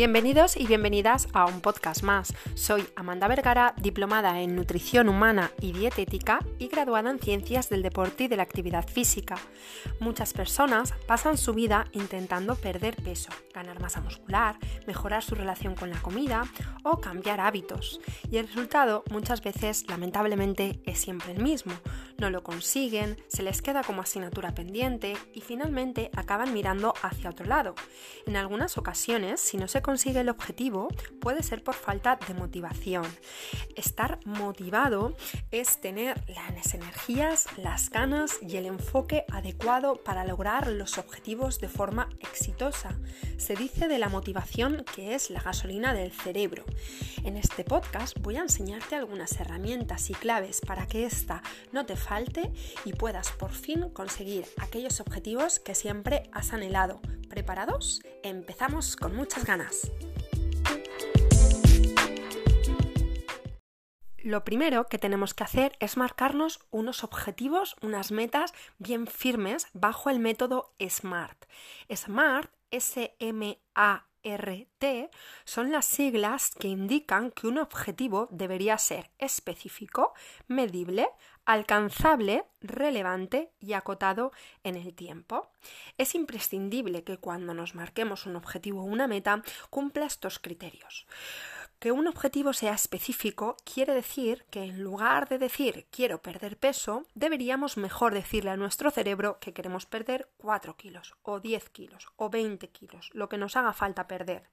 Bienvenidos y bienvenidas a un podcast más. Soy Amanda Vergara, diplomada en nutrición humana y dietética y graduada en ciencias del deporte y de la actividad física. Muchas personas pasan su vida intentando perder peso, ganar masa muscular, mejorar su relación con la comida o cambiar hábitos. Y el resultado muchas veces, lamentablemente, es siempre el mismo. No lo consiguen, se les queda como asignatura pendiente y finalmente acaban mirando hacia otro lado. En algunas ocasiones, si no se consigue el objetivo puede ser por falta de motivación. Estar motivado es tener las energías, las ganas y el enfoque adecuado para lograr los objetivos de forma exitosa. Se dice de la motivación que es la gasolina del cerebro. En este podcast voy a enseñarte algunas herramientas y claves para que ésta no te falte y puedas por fin conseguir aquellos objetivos que siempre has anhelado. ¿Preparados? Empezamos con muchas ganas. Lo primero que tenemos que hacer es marcarnos unos objetivos, unas metas bien firmes bajo el método SMART. SMART, S-M-A-R-T, son las siglas que indican que un objetivo debería ser específico, medible, alcanzable, relevante y acotado en el tiempo. Es imprescindible que cuando nos marquemos un objetivo o una meta cumpla estos criterios. Que un objetivo sea específico quiere decir que en lugar de decir quiero perder peso, deberíamos mejor decirle a nuestro cerebro que queremos perder 4 kilos o 10 kilos o 20 kilos, lo que nos haga falta perder.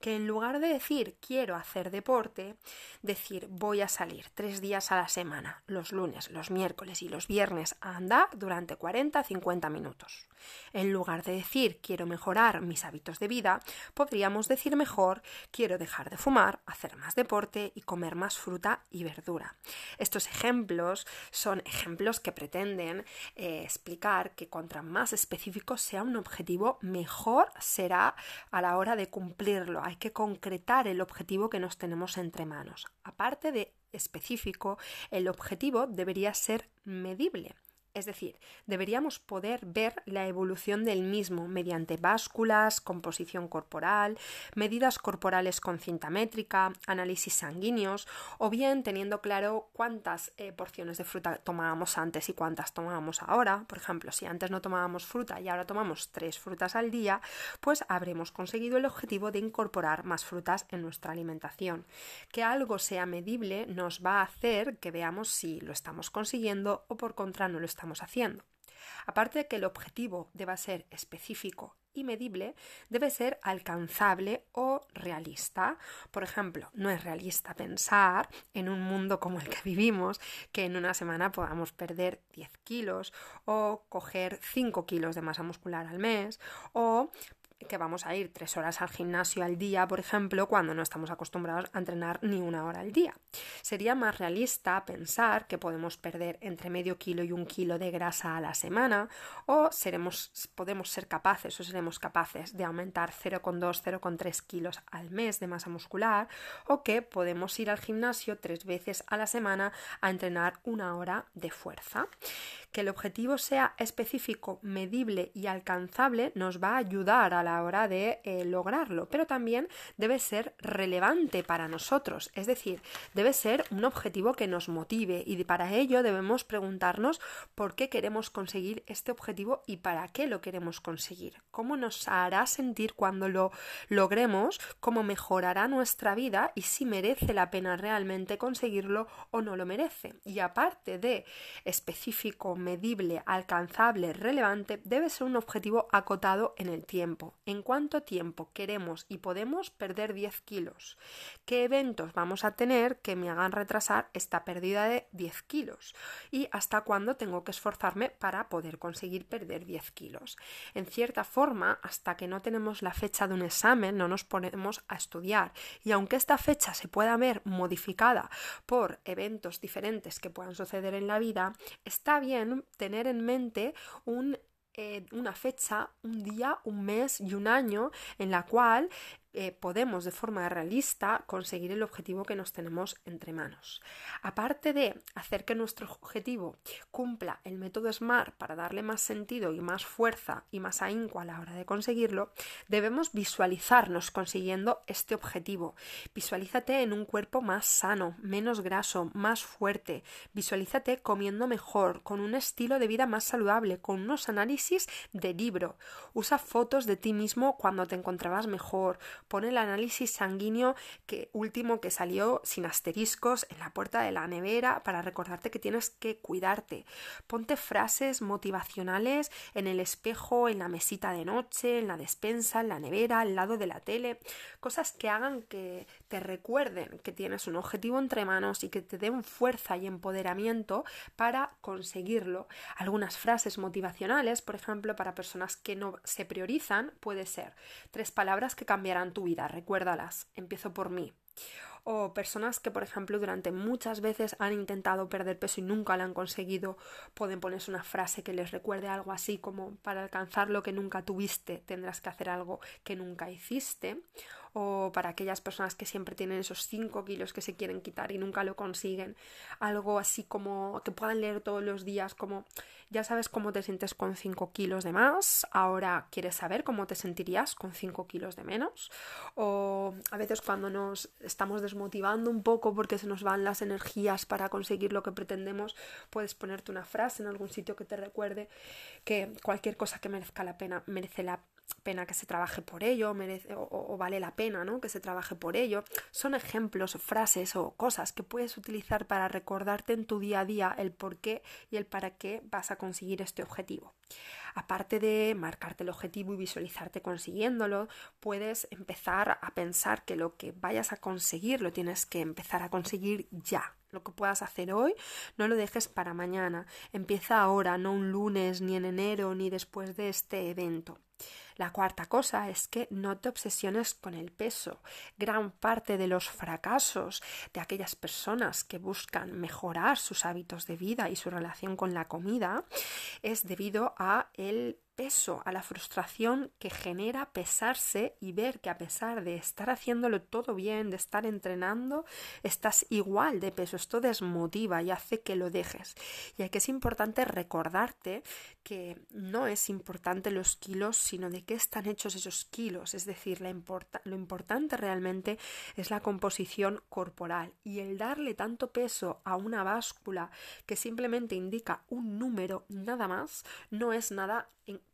Que en lugar de decir quiero hacer deporte, decir voy a salir tres días a la semana, los lunes, los miércoles y los viernes a andar durante 40-50 minutos. En lugar de decir quiero mejorar mis hábitos de vida, podríamos decir mejor quiero dejar de fumar hacer más deporte y comer más fruta y verdura. Estos ejemplos son ejemplos que pretenden eh, explicar que contra más específico sea un objetivo, mejor será a la hora de cumplirlo. Hay que concretar el objetivo que nos tenemos entre manos. Aparte de específico, el objetivo debería ser medible. Es decir, deberíamos poder ver la evolución del mismo mediante básculas, composición corporal, medidas corporales con cinta métrica, análisis sanguíneos o bien teniendo claro cuántas eh, porciones de fruta tomábamos antes y cuántas tomábamos ahora. Por ejemplo, si antes no tomábamos fruta y ahora tomamos tres frutas al día, pues habremos conseguido el objetivo de incorporar más frutas en nuestra alimentación. Que algo sea medible nos va a hacer que veamos si lo estamos consiguiendo o por contra no lo estamos estamos haciendo. Aparte de que el objetivo deba ser específico y medible, debe ser alcanzable o realista. Por ejemplo, no es realista pensar en un mundo como el que vivimos que en una semana podamos perder 10 kilos o coger 5 kilos de masa muscular al mes o que vamos a ir tres horas al gimnasio al día, por ejemplo, cuando no estamos acostumbrados a entrenar ni una hora al día. Sería más realista pensar que podemos perder entre medio kilo y un kilo de grasa a la semana o seremos, podemos ser capaces o seremos capaces de aumentar 0,2, 0,3 kilos al mes de masa muscular o que podemos ir al gimnasio tres veces a la semana a entrenar una hora de fuerza. Que el objetivo sea específico, medible y alcanzable nos va a ayudar a la hora de eh, lograrlo, pero también debe ser relevante para nosotros, es decir, debe ser un objetivo que nos motive y para ello debemos preguntarnos por qué queremos conseguir este objetivo y para qué lo queremos conseguir, cómo nos hará sentir cuando lo logremos, cómo mejorará nuestra vida y si merece la pena realmente conseguirlo o no lo merece. Y aparte de específico, medible, alcanzable, relevante, debe ser un objetivo acotado en el tiempo en cuánto tiempo queremos y podemos perder 10 kilos, qué eventos vamos a tener que me hagan retrasar esta pérdida de 10 kilos y hasta cuándo tengo que esforzarme para poder conseguir perder 10 kilos. En cierta forma, hasta que no tenemos la fecha de un examen, no nos ponemos a estudiar. Y aunque esta fecha se pueda ver modificada por eventos diferentes que puedan suceder en la vida, está bien tener en mente un eh, una fecha, un día, un mes y un año en la cual eh, podemos de forma realista conseguir el objetivo que nos tenemos entre manos. Aparte de hacer que nuestro objetivo cumpla el método SMART para darle más sentido y más fuerza y más ahínco a la hora de conseguirlo, debemos visualizarnos consiguiendo este objetivo. Visualízate en un cuerpo más sano, menos graso, más fuerte. Visualízate comiendo mejor, con un estilo de vida más saludable, con unos análisis de libro. Usa fotos de ti mismo cuando te encontrabas mejor. Pon el análisis sanguíneo que último que salió sin asteriscos en la puerta de la nevera para recordarte que tienes que cuidarte. Ponte frases motivacionales en el espejo, en la mesita de noche, en la despensa, en la nevera, al lado de la tele. Cosas que hagan que te recuerden que tienes un objetivo entre manos y que te den fuerza y empoderamiento para conseguirlo. Algunas frases motivacionales, por ejemplo, para personas que no se priorizan, puede ser tres palabras que cambiarán tu vida, recuérdalas, empiezo por mí o personas que, por ejemplo, durante muchas veces han intentado perder peso y nunca lo han conseguido, pueden ponerse una frase que les recuerde algo así como para alcanzar lo que nunca tuviste tendrás que hacer algo que nunca hiciste o para aquellas personas que siempre tienen esos 5 kilos que se quieren quitar y nunca lo consiguen, algo así como que puedan leer todos los días como ya sabes cómo te sientes con 5 kilos de más, ahora quieres saber cómo te sentirías con 5 kilos de menos o a veces cuando nos estamos desmotivando un poco porque se nos van las energías para conseguir lo que pretendemos, puedes ponerte una frase en algún sitio que te recuerde que cualquier cosa que merezca la pena merece la pena que se trabaje por ello, merece, o, vale la pena ¿no? que se trabaje por ello. Son ejemplos, frases o cosas que puedes utilizar para recordarte en tu día a día el por qué y el para qué vas a conseguir este objetivo. Aparte de marcarte el objetivo y visualizarte consiguiéndolo, puedes empezar a pensar que lo que vayas a conseguir lo tienes que empezar a conseguir ya. Lo que puedas hacer hoy, no lo dejes para mañana. Empieza ahora, no un lunes, ni en enero, ni después de este evento. La cuarta cosa es que no te obsesiones con el peso. Gran parte de los fracasos de aquellas personas que buscan mejorar sus hábitos de vida y su relación con la comida es debido a el peso, a la frustración que genera pesarse y ver que a pesar de estar haciéndolo todo bien, de estar entrenando, estás igual de peso. Esto desmotiva y hace que lo dejes. Y aquí es importante recordarte que no es importante los kilos, sino de qué están hechos esos kilos. Es decir, la lo importante realmente es la composición corporal. Y el darle tanto peso a una báscula que simplemente indica un número nada más, no es nada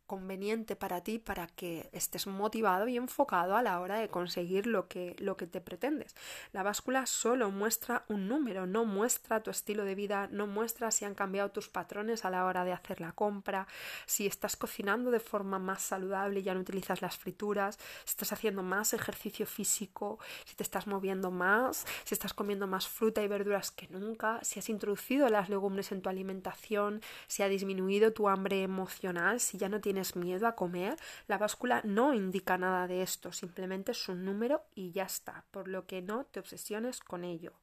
conveniente para ti para que estés motivado y enfocado a la hora de conseguir lo que, lo que te pretendes. La báscula solo muestra un número, no muestra tu estilo de vida, no muestra si han cambiado tus patrones a la hora de hacer la compra, si estás cocinando de forma más saludable y ya no utilizas las frituras, si estás haciendo más ejercicio físico, si te estás moviendo más, si estás comiendo más fruta y verduras que nunca, si has introducido las legumbres en tu alimentación, si ha disminuido tu hambre emocional, si ya no tienes miedo a comer, la báscula no indica nada de esto, simplemente es un número y ya está, por lo que no te obsesiones con ello.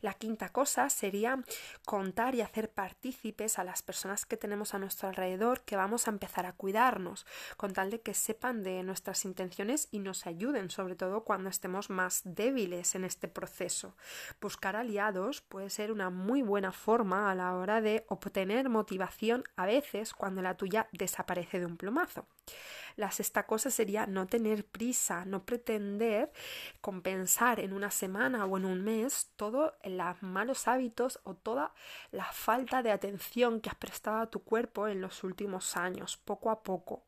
La quinta cosa sería contar y hacer partícipes a las personas que tenemos a nuestro alrededor que vamos a empezar a cuidarnos, con tal de que sepan de nuestras intenciones y nos ayuden, sobre todo cuando estemos más débiles en este proceso. Buscar aliados puede ser una muy buena forma a la hora de obtener motivación a veces cuando la tuya desaparece de un plumazo. La sexta cosa sería no tener prisa, no pretender compensar en una semana o en un mes todos los malos hábitos o toda la falta de atención que has prestado a tu cuerpo en los últimos años, poco a poco.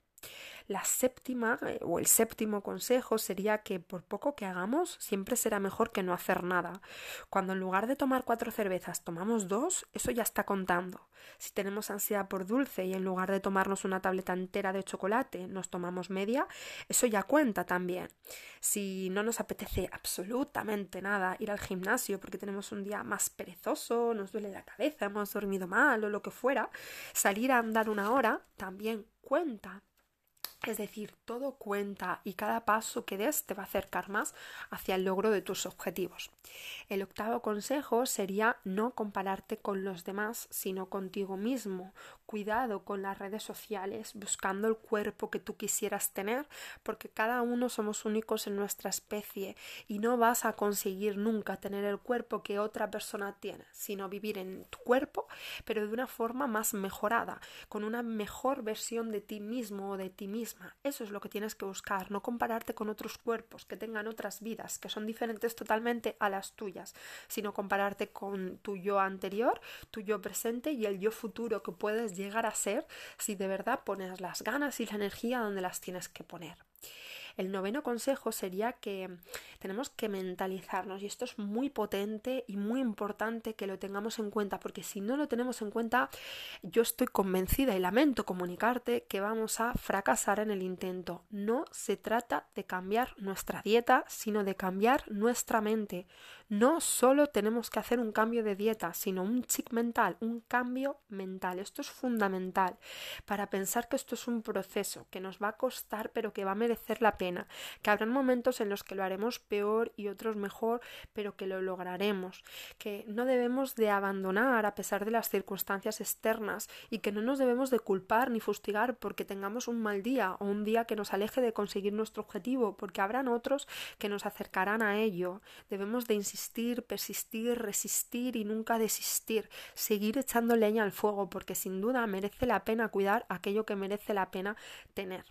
La séptima eh, o el séptimo consejo sería que por poco que hagamos siempre será mejor que no hacer nada. Cuando en lugar de tomar cuatro cervezas tomamos dos, eso ya está contando. Si tenemos ansiedad por dulce y en lugar de tomarnos una tableta entera de chocolate nos tomamos media, eso ya cuenta también. Si no nos apetece absolutamente nada ir al gimnasio porque tenemos un día más perezoso, nos duele la cabeza, hemos dormido mal o lo que fuera, salir a andar una hora también cuenta Es decir, todo cuenta y cada paso que des te va a acercar más hacia el logro de tus objetivos. El octavo consejo sería no compararte con los demás, sino contigo mismo. Cuidado con las redes sociales, buscando el cuerpo que tú quisieras tener, porque cada uno somos únicos en nuestra especie y no vas a conseguir nunca tener el cuerpo que otra persona tiene, sino vivir en tu cuerpo, pero de una forma más mejorada, con una mejor versión de ti mismo o de ti eso es lo que tienes que buscar, no compararte con otros cuerpos que tengan otras vidas, que son diferentes totalmente a las tuyas, sino compararte con tu yo anterior, tu yo presente y el yo futuro que puedes llegar a ser si de verdad pones las ganas y la energía donde las tienes que poner. El noveno consejo sería que tenemos que mentalizarnos y esto es muy potente y muy importante que lo tengamos en cuenta porque si no lo tenemos en cuenta yo estoy convencida y lamento comunicarte que vamos a fracasar en el intento. No se trata de cambiar nuestra dieta sino de cambiar nuestra mente. No solo tenemos que hacer un cambio de dieta, sino un chic mental, un cambio mental. Esto es fundamental para pensar que esto es un proceso que nos va a costar pero que va a merecer la pena, que habrán momentos en los que lo haremos peor y otros mejor, pero que lo lograremos, que no debemos de abandonar a pesar de las circunstancias externas y que no nos debemos de culpar ni fustigar porque tengamos un mal día o un día que nos aleje de conseguir nuestro objetivo, porque habrán otros que nos acercarán a ello. Debemos de insistir persistir, resistir y nunca desistir, seguir echando leña al fuego porque sin duda merece la pena cuidar aquello que merece la pena tener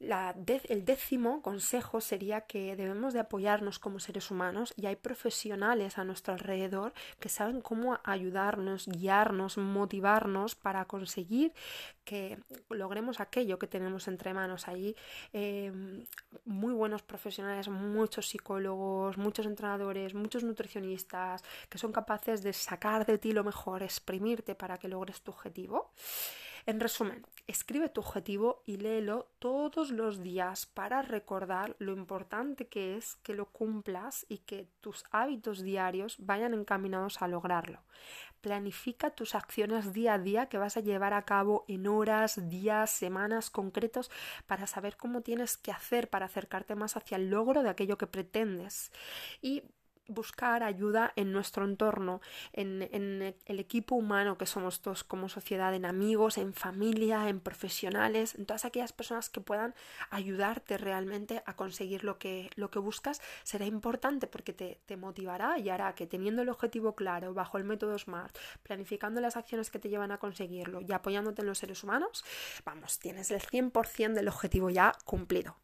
el décimo consejo sería que debemos de apoyarnos como seres humanos y hay profesionales a nuestro alrededor que saben cómo ayudarnos, guiarnos, motivarnos para conseguir que logremos aquello que tenemos entre manos. Allí em, muy buenos profesionales, muchos psicólogos, muchos entrenadores, muchos nutricionistas que son capaces de sacar de ti lo mejor, exprimirte para que logres tu objetivo. En resumen, escribe tu objetivo y léelo todos los días para recordar lo importante que es que lo cumplas y que tus hábitos diarios vayan encaminados a lograrlo. Planifica tus acciones día a día que vas a llevar a cabo en horas, días, semanas concretos para saber cómo tienes que hacer para acercarte más hacia el logro de aquello que pretendes. Y buscar ayuda en nuestro entorno, en, el equipo humano que somos todos como sociedad, en amigos, en familia, en profesionales, en todas aquellas personas que puedan ayudarte realmente a conseguir lo que, lo que buscas, será importante porque te, te motivará y hará que teniendo el objetivo claro, bajo el método SMART, planificando las acciones que te llevan a conseguirlo y apoyándote en los seres humanos, vamos, tienes el 100% del objetivo ya cumplido.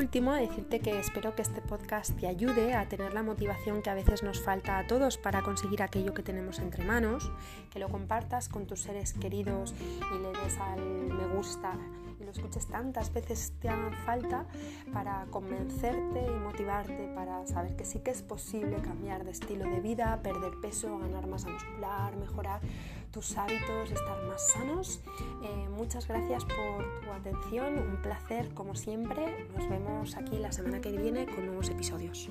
Último, decirte que espero que este podcast te ayude a tener la motivación que a veces nos falta a todos para conseguir aquello que tenemos entre manos, que lo compartas con tus seres queridos y le des al me gusta y lo escuches tantas veces te hagan falta para convencerte y motivarte para saber que sí que es posible cambiar de estilo de vida, perder peso, ganar masa muscular, mejorar tus hábitos, estar más sanos. Eh, muchas gracias por tu atención, un placer como siempre. Nos vemos aquí la semana que viene con nuevos episodios.